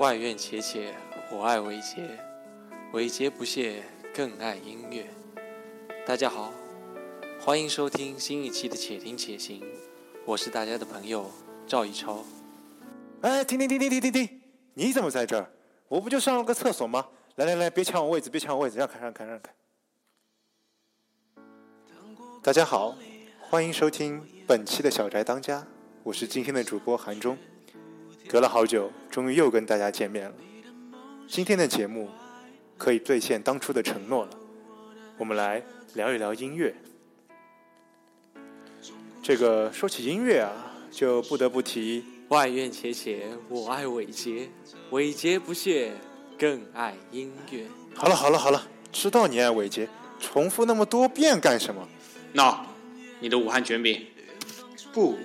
外院且且，我爱伟杰，伟杰不懈，更爱音乐。大家好，欢迎收听新一期的《且听且行》，我是大家的朋友赵一超。哎，停停停停停停停！你怎么在这儿？我不就上了个厕所吗？来来来，别抢我位置，别抢我位置，让开让开让开。大家好，欢迎收听本期的小宅当家，我是今天的主播韩中。隔了好久，终于又跟大家见面了。今天的节目可以兑现当初的承诺了，我们来聊一聊音乐。这个说起音乐啊，就不得不提外院且且，我爱伟杰，伟杰不屑，更爱音乐。好了好了好了，知道你爱伟杰，重复那么多遍干什么？那，你的武汉卷饼，不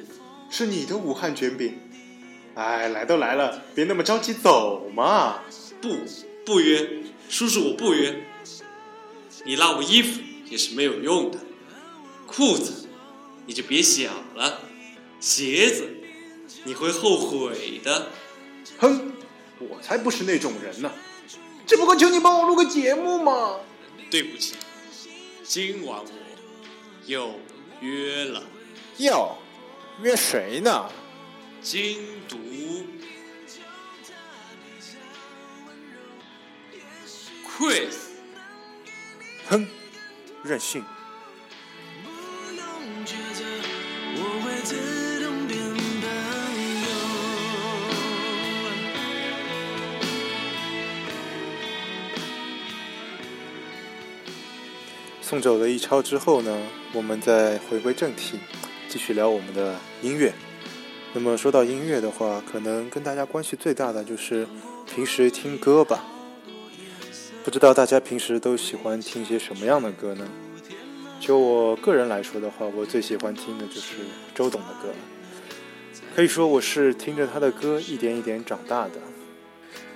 是你的武汉卷饼。哎，来都来了，别那么着急走嘛！不，不约，叔叔我不约。你拉我衣服也是没有用的，裤子你就别想了，鞋子你会后悔的。哼，我才不是那种人呢！只不过求你帮我录个节目嘛。对不起，今晚我有约了。哟，约谁呢？精读。quiz，哼，任性。送走了一超之后呢，我们再回归正题，继续聊我们的音乐。那么说到音乐的话，可能跟大家关系最大的就是平时听歌吧。不知道大家平时都喜欢听些什么样的歌呢？就我个人来说的话，我最喜欢听的就是周董的歌了。可以说我是听着他的歌一点一点长大的。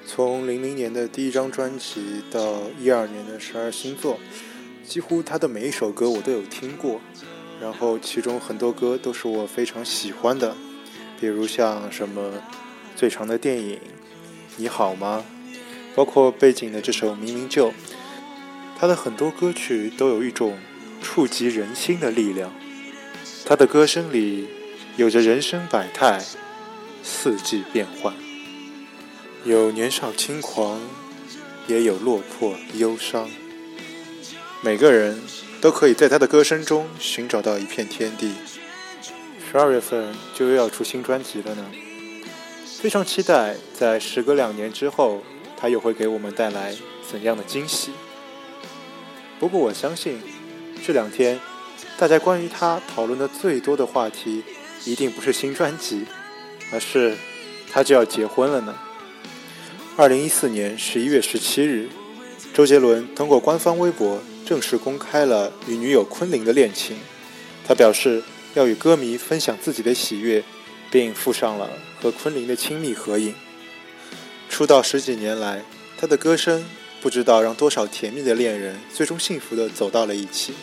从零零年的第一张专辑到一二年的十二星座，几乎他的每一首歌我都有听过。然后其中很多歌都是我非常喜欢的。比如像什么最长的电影，你好吗？包括背景的这首明明就，他的很多歌曲都有一种触及人心的力量。他的歌声里有着人生百态，四季变换，有年少轻狂，也有落魄忧伤。每个人都可以在他的歌声中寻找到一片天地。十二月份就又要出新专辑了呢，非常期待，在时隔两年之后，他又会给我们带来怎样的惊喜。不过我相信，这两天大家关于他讨论的最多的话题，一定不是新专辑，而是他就要结婚了呢。二零一四年十一月十七日，周杰伦通过官方微博正式公开了与女友昆凌的恋情，他表示。要与歌迷分享自己的喜悦，并附上了和昆凌的亲密合影。出道十几年来，他的歌声不知道让多少甜蜜的恋人最终幸福地走到了一起，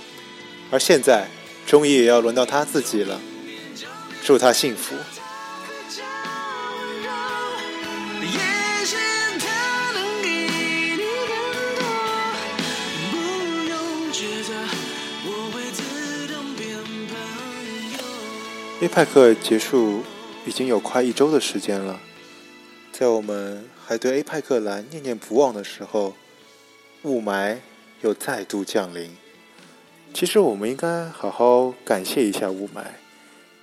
而现在，终于也要轮到他自己了。祝他幸福。A 派克结束已经有快一周的时间了，在我们还对 A 派克蓝念念不忘的时候，雾霾又再度降临。其实我们应该好好感谢一下雾霾，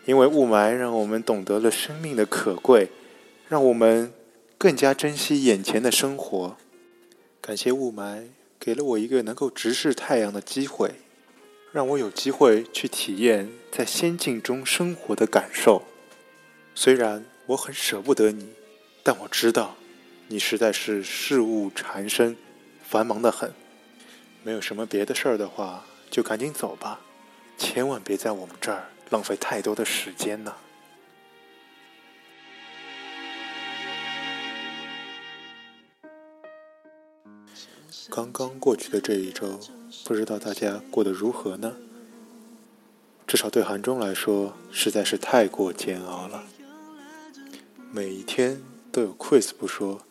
因为雾霾让我们懂得了生命的可贵，让我们更加珍惜眼前的生活。感谢雾霾给了我一个能够直视太阳的机会。让我有机会去体验在仙境中生活的感受。虽然我很舍不得你，但我知道，你实在是事务缠身，繁忙的很，没有什么别的事儿的话，就赶紧走吧，千万别在我们这儿浪费太多的时间呢。刚刚过去的这一周，不知道大家过得如何呢？至少对韩中来说，实在是太过煎熬了。每一天都有 quiz 不说，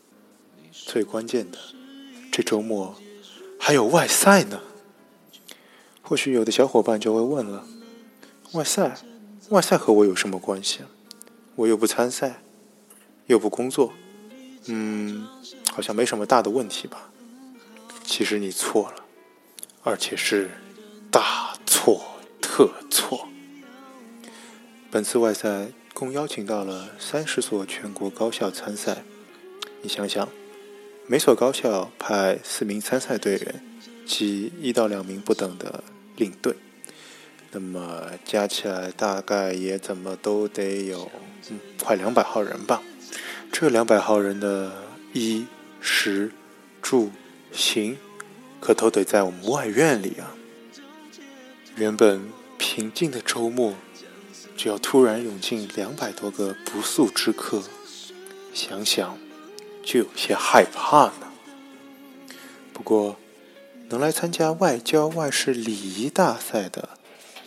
最关键的，这周末还有外赛呢。或许有的小伙伴就会问了：外赛，外赛和我有什么关系？我又不参赛，又不工作，嗯，好像没什么大的问题吧？其实你错了，而且是大错特错。本次外赛共邀请到了三十所全国高校参赛，你想想，每所高校派四名参赛队员及一到两名不等的领队，那么加起来大概也怎么都得有嗯快两百号人吧。这两百号人的衣食住行，可都得在我们外院里啊。原本平静的周末，就要突然涌进两百多个不速之客，想想就有些害怕呢。不过，能来参加外交外事礼仪大赛的，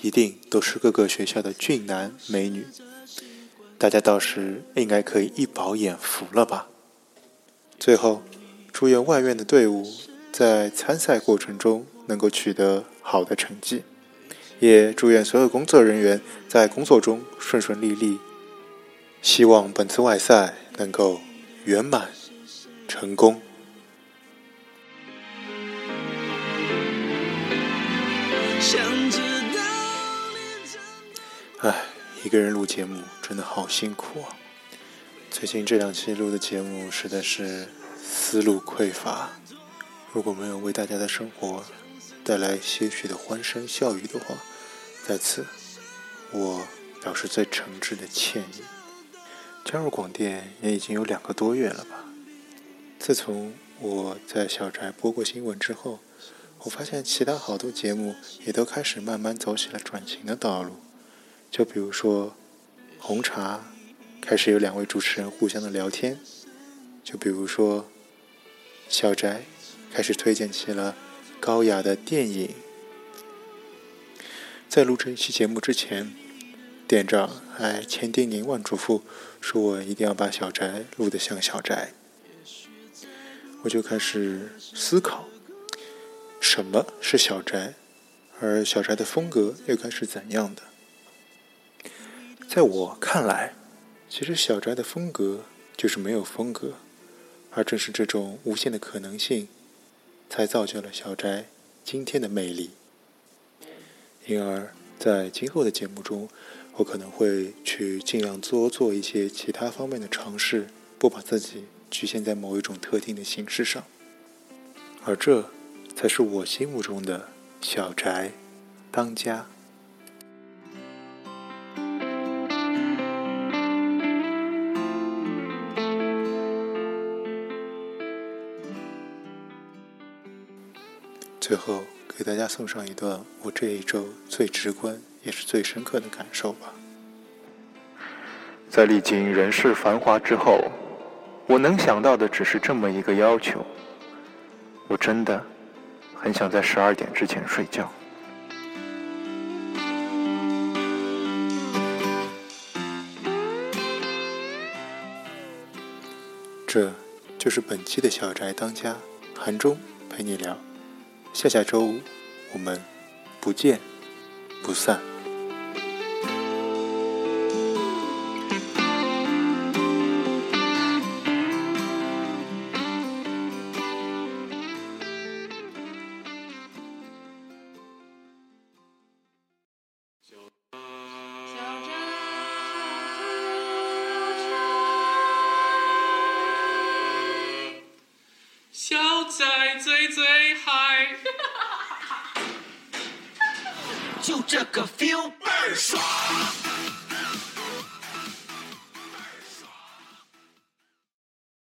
一定都是各个学校的俊男美女，大家到时应该可以一饱眼福了吧。最后，祝愿外院的队伍在参赛过程中能够取得好的成绩。也祝愿所有工作人员在工作中顺顺利利。希望本次外赛能够圆满成功。唉，一个人录节目真的好辛苦啊！最近这两期录的节目实在是思路匮乏，如果没有为大家的生活带来些许的欢声笑语的话，在此我表示最诚挚的歉意。加入广电也已经有两个多月了吧？自从我在小宅播过新闻之后，我发现其他好多节目也都开始慢慢走起了转型的道路。就比如说，红茶开始有两位主持人互相的聊天；就比如说，小宅开始推荐起了高雅的电影。在录这一期节目之前，店长还千叮咛万嘱咐，说我一定要把小宅录得像小宅。我就开始思考，什么是小宅，而小宅的风格又该是怎样的？在我看来，其实小宅的风格就是没有风格，而正是这种无限的可能性，才造就了小宅今天的魅力。因而，在今后的节目中，我可能会去尽量多做一些其他方面的尝试，不把自己局限在某一种特定的形式上。而这，才是我心目中的小宅当家。最后，给大家送上一段我这一周最直观也是最深刻的感受吧。在历经人世繁华之后，我能想到的只是这么一个要求：我真的很想在十二点之前睡觉。这就是本期的小宅当家，韩中陪你聊。下下周五，我们不见不散。小仔最最。就这个 feel 倍儿爽。